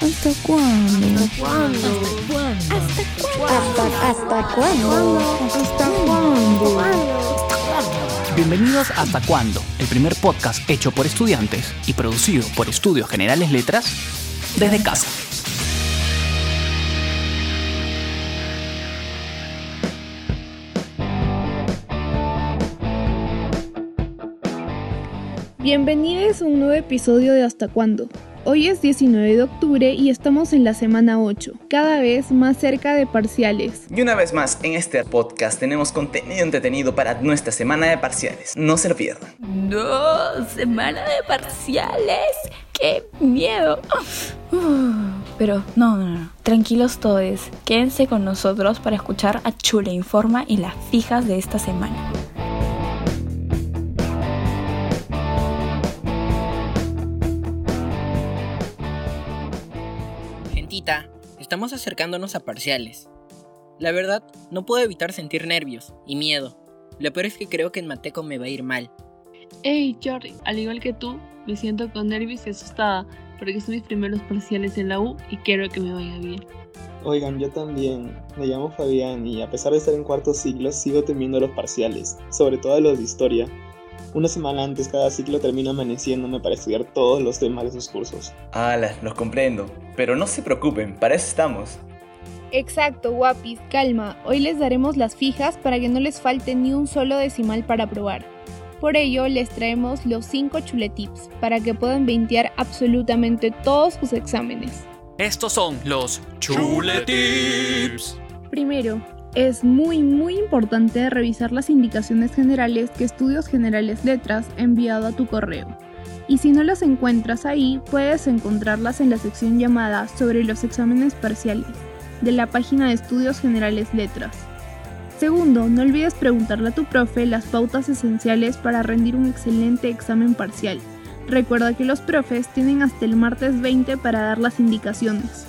¿Hasta cuándo? ¿Hasta cuándo? ¿Hasta, hasta cuándo? ¿Hasta cuándo? Bienvenidos a Hasta Cuándo, el primer podcast hecho por estudiantes y producido por Estudios Generales Letras desde casa. Bienvenidos a un nuevo episodio de Hasta Cuándo. Hoy es 19 de octubre y estamos en la semana 8, cada vez más cerca de parciales. Y una vez más, en este podcast tenemos contenido entretenido para nuestra semana de parciales. No se lo pierdan. No, semana de parciales. ¡Qué miedo! Pero no, no, no. Tranquilos todos. Quédense con nosotros para escuchar a Chule Informa y las fijas de esta semana. Gentita, estamos acercándonos a parciales. La verdad, no puedo evitar sentir nervios y miedo. Lo peor es que creo que en Mateco me va a ir mal. Hey Jordi, al igual que tú, me siento con nervios y asustada porque son mis primeros parciales en la U y quiero que me vaya bien. Oigan, yo también. Me llamo Fabián y a pesar de estar en cuarto ciclo, sigo temiendo los parciales, sobre todo los de historia. Una semana antes cada ciclo termino amaneciéndome para estudiar todos los temas de sus cursos. Ala, los comprendo. Pero no se preocupen, para eso estamos. Exacto, guapis, calma. Hoy les daremos las fijas para que no les falte ni un solo decimal para probar. Por ello, les traemos los 5 chuletips para que puedan veintear absolutamente todos sus exámenes. Estos son los Chuletips. Primero, es muy muy importante revisar las indicaciones generales que Estudios Generales Letras ha enviado a tu correo. Y si no las encuentras ahí, puedes encontrarlas en la sección llamada sobre los exámenes parciales de la página de Estudios Generales Letras. Segundo, no olvides preguntarle a tu profe las pautas esenciales para rendir un excelente examen parcial. Recuerda que los profes tienen hasta el martes 20 para dar las indicaciones.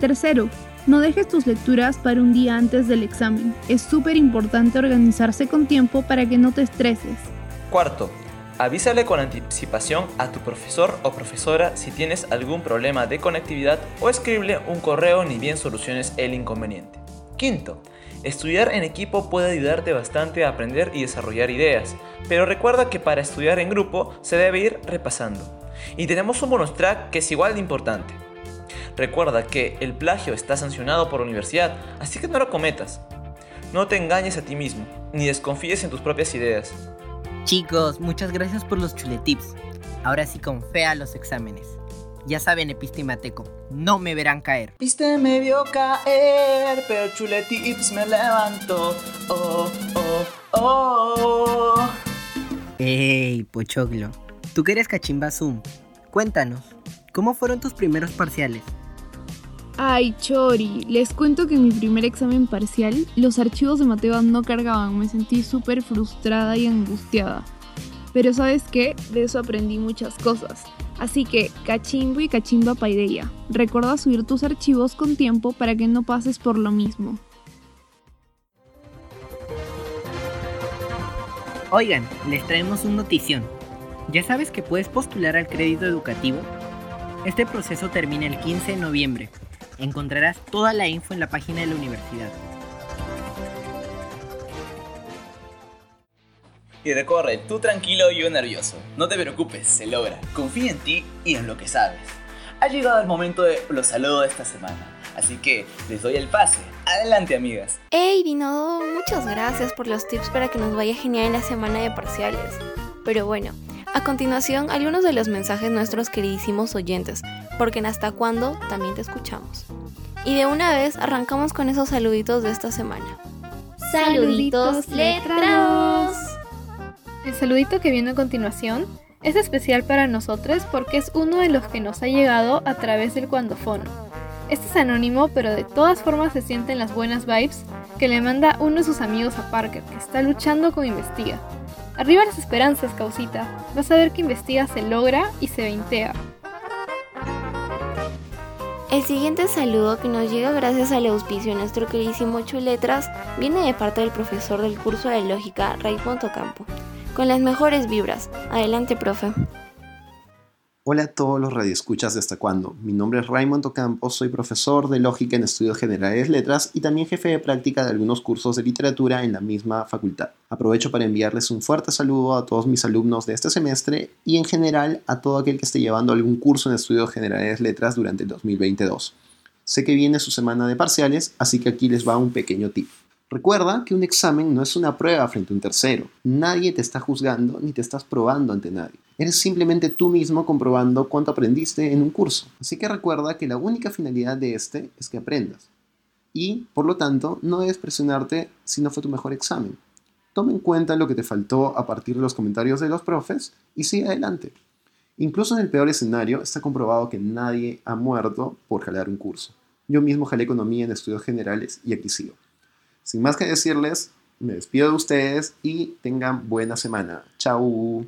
Tercero, no dejes tus lecturas para un día antes del examen. Es súper importante organizarse con tiempo para que no te estreses. Cuarto, avísale con anticipación a tu profesor o profesora si tienes algún problema de conectividad o escribe un correo ni bien soluciones el inconveniente. Quinto, estudiar en equipo puede ayudarte bastante a aprender y desarrollar ideas, pero recuerda que para estudiar en grupo se debe ir repasando. Y tenemos un bonus track que es igual de importante. Recuerda que el plagio está sancionado por la universidad, así que no lo cometas. No te engañes a ti mismo, ni desconfíes en tus propias ideas. Chicos, muchas gracias por los chuletips. Ahora sí con fe a los exámenes. Ya saben, Episte y Mateco, no me verán caer. Viste me vio caer, pero chuletips me levantó. Oh, oh, oh. Ey, Pochoclo, tú que eres cachimba Zoom, cuéntanos, ¿cómo fueron tus primeros parciales? Ay, Chori, les cuento que en mi primer examen parcial los archivos de Mateo no cargaban, me sentí súper frustrada y angustiada. Pero sabes qué, de eso aprendí muchas cosas. Así que, cachimbo y cachimba paideya, recuerda subir tus archivos con tiempo para que no pases por lo mismo. Oigan, les traemos un notición. ¿Ya sabes que puedes postular al crédito educativo? Este proceso termina el 15 de noviembre. Encontrarás toda la info en la página de la universidad. Y recorre, tú tranquilo y yo nervioso. No te preocupes, se logra. Confía en ti y en lo que sabes. Ha llegado el momento de los saludos de esta semana. Así que les doy el pase. Adelante, amigas. Hey, Dino, muchas gracias por los tips para que nos vaya genial en la semana de parciales. Pero bueno, a continuación, algunos de los mensajes nuestros queridísimos oyentes, porque en hasta cuándo también te escuchamos. Y de una vez arrancamos con esos saluditos de esta semana. Saluditos letrados. El saludito que viene a continuación es especial para nosotros porque es uno de los que nos ha llegado a través del cuandofono. Este es anónimo, pero de todas formas se sienten las buenas vibes que le manda uno de sus amigos a Parker, que está luchando con Investiga. Arriba las esperanzas, causita. Vas a ver que Investiga se logra y se veintea. El siguiente saludo que nos llega gracias al auspicio de nuestro queridísimo Chuletras viene de parte del profesor del curso de lógica Raymond Ocampo. Con las mejores vibras. Adelante, profe. Hola a todos los radioescuchas de Hasta Cuándo. Mi nombre es Raymond Ocampo, soy profesor de Lógica en Estudios Generales Letras y también jefe de práctica de algunos cursos de literatura en la misma facultad. Aprovecho para enviarles un fuerte saludo a todos mis alumnos de este semestre y en general a todo aquel que esté llevando algún curso en Estudios Generales Letras durante el 2022. Sé que viene su semana de parciales, así que aquí les va un pequeño tip. Recuerda que un examen no es una prueba frente a un tercero. Nadie te está juzgando ni te estás probando ante nadie. Eres simplemente tú mismo comprobando cuánto aprendiste en un curso. Así que recuerda que la única finalidad de este es que aprendas. Y, por lo tanto, no debes presionarte si no fue tu mejor examen. Toma en cuenta lo que te faltó a partir de los comentarios de los profes y sigue adelante. Incluso en el peor escenario está comprobado que nadie ha muerto por jalar un curso. Yo mismo jalé economía en estudios generales y aquí sigo. Sin más que decirles, me despido de ustedes y tengan buena semana. Chau.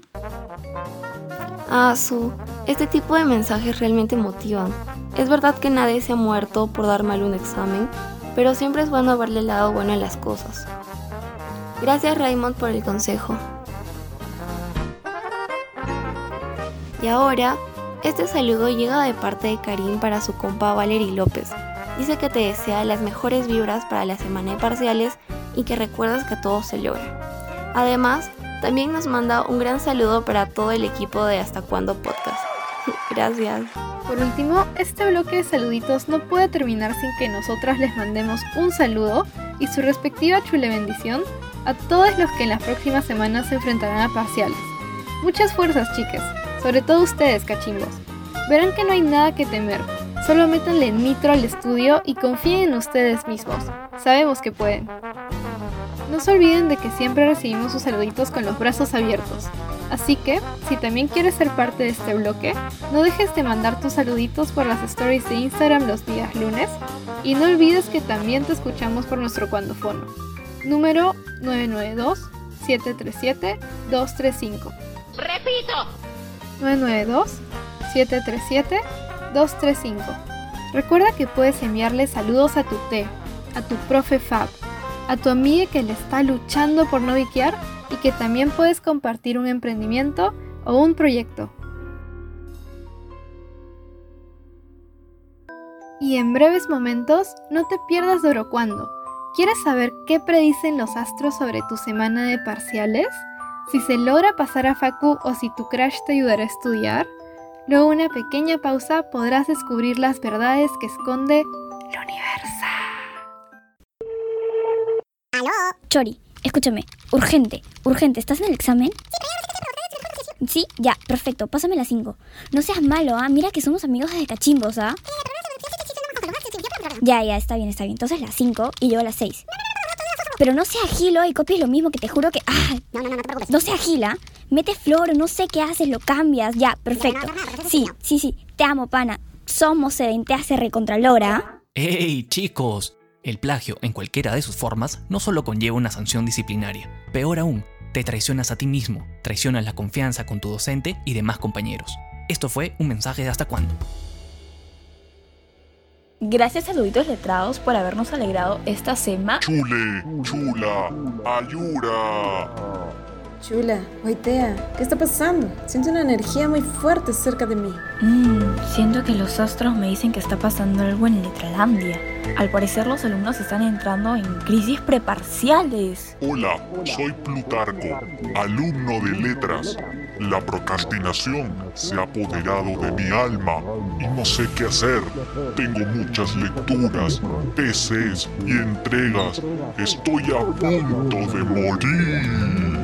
Ah, Su, este tipo de mensajes realmente motivan. Es verdad que nadie se ha muerto por dar mal un examen, pero siempre es bueno verle el lado bueno a las cosas. Gracias Raymond por el consejo. Y ahora, este saludo llega de parte de Karim para su compa Valery López, Dice que te desea las mejores vibras para la semana de parciales y que recuerdas que todo se logra. Además, también nos manda un gran saludo para todo el equipo de Hasta Cuándo Podcast. Gracias. Por último, este bloque de saluditos no puede terminar sin que nosotras les mandemos un saludo y su respectiva chule bendición a todos los que en las próximas semanas se enfrentarán a parciales. Muchas fuerzas, chicas, sobre todo ustedes, cachimbos. Verán que no hay nada que temer, Solo métanle nitro al estudio y confíen en ustedes mismos. Sabemos que pueden. No se olviden de que siempre recibimos sus saluditos con los brazos abiertos. Así que, si también quieres ser parte de este bloque, no dejes de mandar tus saluditos por las stories de Instagram los días lunes y no olvides que también te escuchamos por nuestro cuandofono. Número 992-737-235. Repito. 992-737-235. 235. Recuerda que puedes enviarle saludos a tu T, a tu profe Fab, a tu amiga que le está luchando por no viquear y que también puedes compartir un emprendimiento o un proyecto. Y en breves momentos, no te pierdas de Orocuando. ¿Quieres saber qué predicen los astros sobre tu semana de parciales? Si se logra pasar a Facu o si tu crash te ayudará a estudiar? Luego una pequeña pausa podrás descubrir las verdades que esconde el universo. ¿Aló? Chori, escúchame. Urgente, urgente. ¿Estás en el examen? Sí, ya, perfecto. Pásame las 5. No seas malo, ¿ah? Mira que somos amigos de cachimbos, ¿ah? Ya, ya, está bien, está bien. Entonces las 5 y yo a las 6. Pero no sea agilo y copies lo mismo que te juro que... ¡Ah! No, no, no, no te preocupes. No sea agila mete flor, no sé qué haces, lo cambias, ya, perfecto. Sí, sí, sí, te amo, pana. Somos Seven, te hace recontralora. ¡Ey, chicos! El plagio, en cualquiera de sus formas, no solo conlleva una sanción disciplinaria. Peor aún, te traicionas a ti mismo, traicionas la confianza con tu docente y demás compañeros. Esto fue un mensaje de hasta cuándo. Gracias saluditos letrados por habernos alegrado esta semana. Chule, chula, ayura. Chula, Waitea, ¿qué está pasando? Siento una energía muy fuerte cerca de mí. Mmm, siento que los astros me dicen que está pasando algo en Letralandia. Al parecer los alumnos están entrando en crisis preparciales. Hola, soy Plutarco, alumno de letras. La procrastinación se ha apoderado de mi alma y no sé qué hacer. Tengo muchas lecturas, PCs y entregas. Estoy a punto de morir.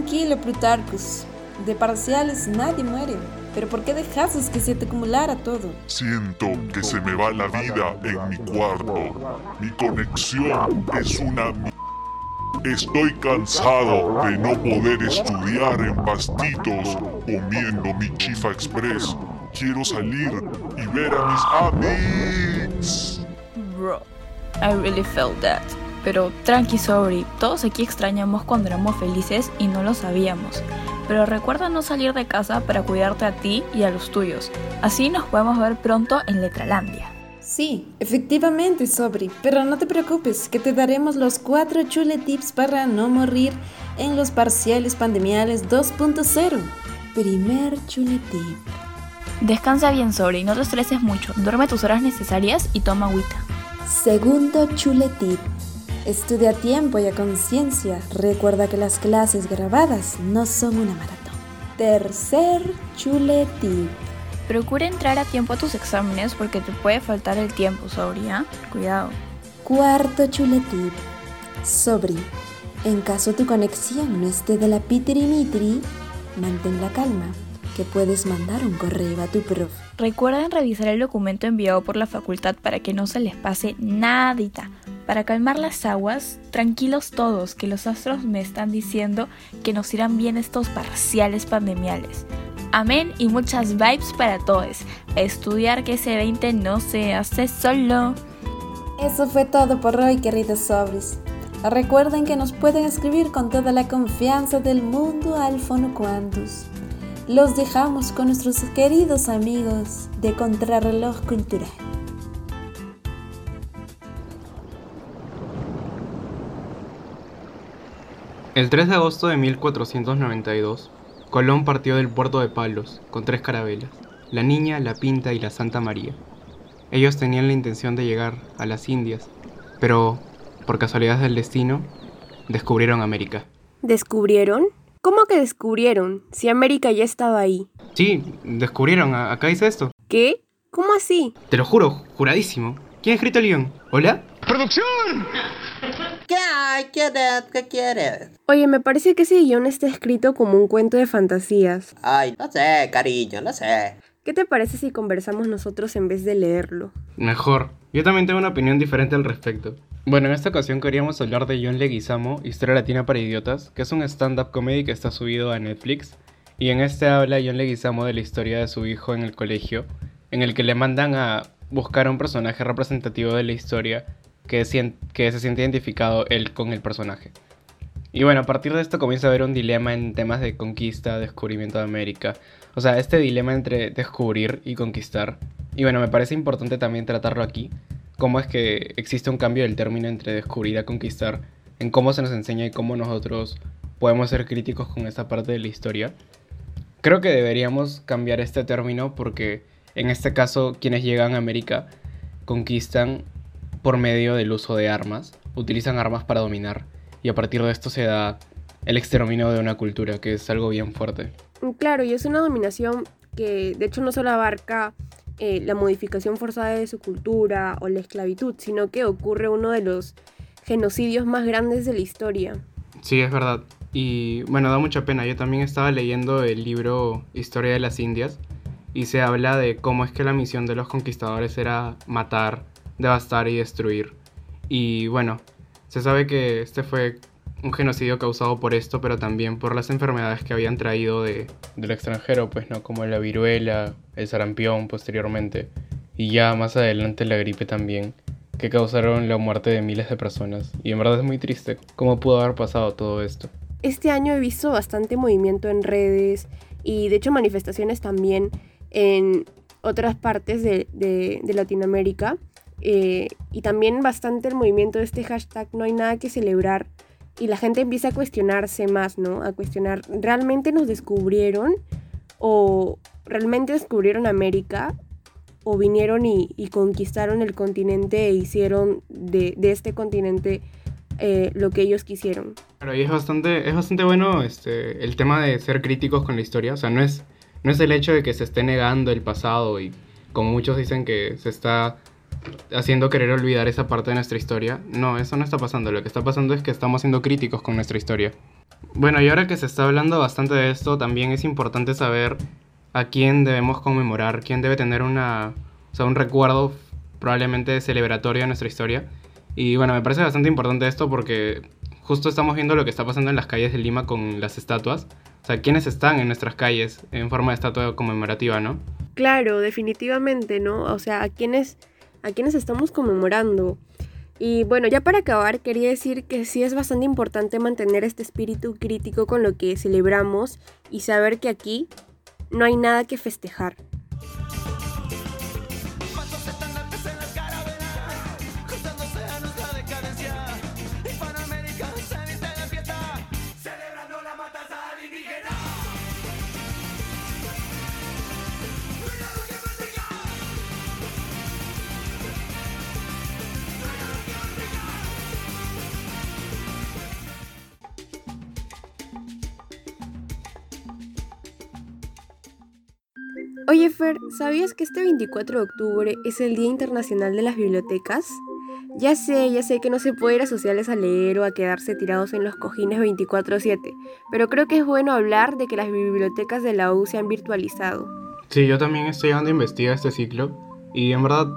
Tranquilo, Plutarcus. De parciales nadie muere. Pero ¿por qué dejaste que se te acumulara todo? Siento que se me va la vida en mi cuarto. Mi conexión es una Estoy cansado de no poder estudiar en pastitos comiendo mi Chifa Express. Quiero salir y ver a mis amigos. Bro, I really felt that. Pero tranqui, sorry, todos aquí extrañamos cuando éramos felices y no lo sabíamos. Pero recuerda no salir de casa para cuidarte a ti y a los tuyos. Así nos podemos ver pronto en Letralandia. Sí, efectivamente, Sobri, pero no te preocupes, que te daremos los cuatro chule tips para no morir en los parciales pandemiales 2.0. Primer chule tip. Descansa bien sobre y no te estreses mucho. Duerme tus horas necesarias y toma agüita. Segundo chuletip. Estudia a tiempo y a conciencia. Recuerda que las clases grabadas no son una maratón. Tercer chuletip. Procura entrar a tiempo a tus exámenes porque te puede faltar el tiempo, Sobri, ¿ah? Cuidado. Cuarto chuletip. Sobri, en caso tu conexión no esté de la pitirimitri, mantén la calma, que puedes mandar un correo a tu prof. Recuerden revisar el documento enviado por la facultad para que no se les pase nadita. Para calmar las aguas, tranquilos todos, que los astros me están diciendo que nos irán bien estos parciales pandemiales. Amén y muchas vibes para todos. Estudiar que ese 20 no se hace solo. Eso fue todo por hoy, queridos sobres. Recuerden que nos pueden escribir con toda la confianza del mundo al Fonocuantus. Los dejamos con nuestros queridos amigos de Contrarreloj Cultural. El 3 de agosto de 1492, Colón partió del puerto de Palos con tres carabelas, la Niña, la Pinta y la Santa María. Ellos tenían la intención de llegar a las Indias, pero, por casualidad del destino, descubrieron América. ¿Descubrieron? ¿Cómo que descubrieron? Si América ya estaba ahí. Sí, descubrieron, acá dice esto. ¿Qué? ¿Cómo así? Te lo juro, juradísimo. ¿Quién ha escrito el guion? ¿Hola? ¡Producción! ¿Qué hay? ¿Quieres? ¿Qué quieres? Oye, me parece que ese guion está escrito como un cuento de fantasías. Ay, no sé, cariño, no sé. ¿Qué te parece si conversamos nosotros en vez de leerlo? Mejor. Yo también tengo una opinión diferente al respecto. Bueno, en esta ocasión queríamos hablar de John Leguizamo, Historia Latina para Idiotas, que es un stand-up comedy que está subido a Netflix. Y en este habla John Leguizamo de la historia de su hijo en el colegio, en el que le mandan a buscar a un personaje representativo de la historia que, que se siente identificado él con el personaje. Y bueno, a partir de esto comienza a haber un dilema en temas de conquista, descubrimiento de América. O sea, este dilema entre descubrir y conquistar. Y bueno, me parece importante también tratarlo aquí. Cómo es que existe un cambio del término entre descubrir a conquistar. En cómo se nos enseña y cómo nosotros podemos ser críticos con esta parte de la historia. Creo que deberíamos cambiar este término porque en este caso quienes llegan a América conquistan por medio del uso de armas. Utilizan armas para dominar. Y a partir de esto se da el exterminio de una cultura, que es algo bien fuerte. Claro, y es una dominación que de hecho no solo abarca eh, la modificación forzada de su cultura o la esclavitud, sino que ocurre uno de los genocidios más grandes de la historia. Sí, es verdad. Y bueno, da mucha pena. Yo también estaba leyendo el libro Historia de las Indias y se habla de cómo es que la misión de los conquistadores era matar, devastar y destruir. Y bueno, se sabe que este fue un genocidio causado por esto, pero también por las enfermedades que habían traído de, del extranjero, pues no, como la viruela, el sarampión posteriormente, y ya más adelante la gripe también, que causaron la muerte de miles de personas. Y en verdad es muy triste cómo pudo haber pasado todo esto. Este año he visto bastante movimiento en redes y de hecho manifestaciones también en otras partes de, de- de Latinoamérica. Eh, y también bastante el movimiento de este hashtag no hay nada que celebrar. Y la gente empieza a cuestionarse más, ¿no? A cuestionar, ¿realmente nos descubrieron? ¿O realmente descubrieron América? ¿O vinieron y, y conquistaron el continente e hicieron de, de este continente eh, lo que ellos quisieron? Pero y es bastante, es bastante bueno este, el tema de ser críticos con la historia. O sea, no es, no es el hecho de que se esté negando el pasado y como muchos dicen que se está haciendo querer olvidar esa parte de nuestra historia. No, eso no está pasando. Lo que está pasando es que estamos siendo críticos con nuestra historia. Bueno, y ahora que se está hablando bastante de esto, también es importante saber a quién debemos conmemorar, quién debe tener una, o sea, un recuerdo probablemente celebratorio de nuestra historia. Y bueno, me parece bastante importante esto porque justo estamos viendo lo que está pasando en las calles de Lima con las estatuas. O sea, quiénes están en nuestras calles en forma de estatua conmemorativa, ¿no? Claro, definitivamente, ¿no? O sea, ¿a quiénes, a quiénes estamos conmemorando? Y bueno, ya para acabar, quería decir que sí es bastante importante mantener este espíritu crítico con lo que celebramos y saber que aquí no hay nada que festejar. Oye Fer, ¿sabías que este 24 de octubre es el Día Internacional de las Bibliotecas? Ya sé, ya sé que no se puede ir a sociales a leer o a quedarse tirados en los cojines 24/7, pero creo que es bueno hablar de que las bibliotecas de la U se han virtualizado. Sí, yo también estoy llevando a investigar este ciclo y en verdad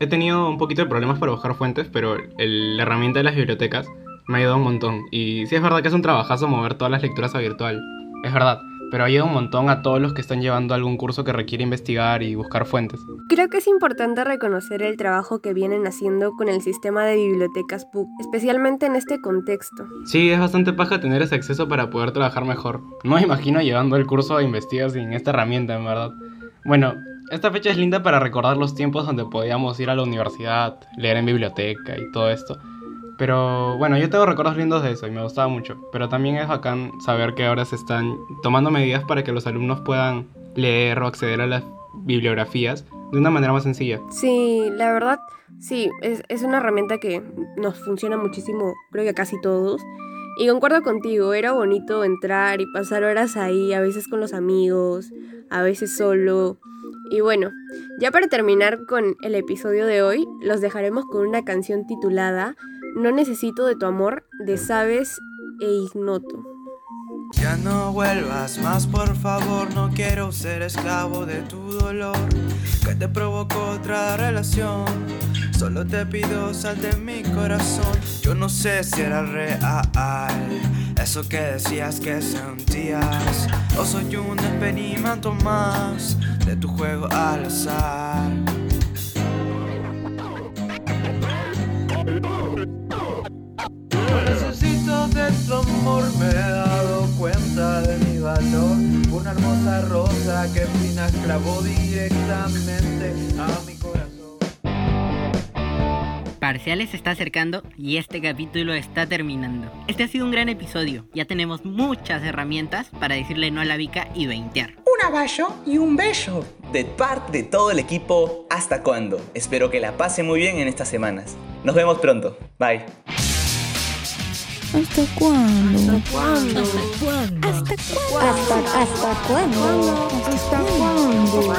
he tenido un poquito de problemas para buscar fuentes, pero la herramienta de las bibliotecas me ha ayudado un montón. Y sí es verdad que es un trabajazo mover todas las lecturas a virtual, es verdad, pero ayuda un montón a todos los que están llevando algún curso que requiere investigar y buscar fuentes. Creo que es importante reconocer el trabajo que vienen haciendo con el sistema de bibliotecas PUC, especialmente en este contexto. Sí, es bastante paja tener ese acceso para poder trabajar mejor. No me imagino llevando el curso a investigar sin esta herramienta, en verdad. Bueno, esta fecha es linda para recordar los tiempos donde podíamos ir a la universidad, leer en biblioteca y todo esto. Pero bueno, yo tengo recuerdos lindos de eso y me gustaba mucho. Pero también es bacán saber que ahora se están tomando medidas para que los alumnos puedan leer o acceder a las bibliografías de una manera más sencilla. Sí, la verdad, sí, es, es una herramienta que nos funciona muchísimo, creo que a casi todos. Y concuerdo contigo, era bonito entrar y pasar horas ahí, a veces con los amigos, a veces solo. Y bueno, ya para terminar con el episodio de hoy, los dejaremos con una canción titulada No necesito de tu amor de Sabes e Ignoto. Ya no vuelvas más, por favor, no quiero ser esclavo de tu dolor que te provocó otra relación. Solo te pido sal de mi corazón. Yo no sé si era real eso que decías que sentías, o soy un experimento más de tu juego al azar. Amor, me he dado cuenta de mi valor. Una hermosa rosa que Pina clavó directamente a mi corazón. Parciales se está acercando y este capítulo está terminando. Este ha sido un gran episodio. Ya tenemos muchas herramientas para decirle no a la bica y veintear. Un aballo y un bello. De parte de todo el equipo, ¿hasta cuándo? Espero que la pase muy bien en estas semanas. Nos vemos pronto. Bye. ¿Hasta cuándo? ¿Hasta cuándo? ¿Hasta cuándo? ¿Hasta, hasta cuándo? ¿Hasta cuándo?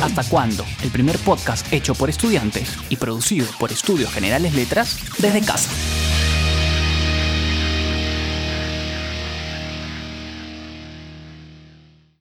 ¿Hasta cuándo? El primer podcast hecho por estudiantes y producido por Estudios Generales Letras desde casa.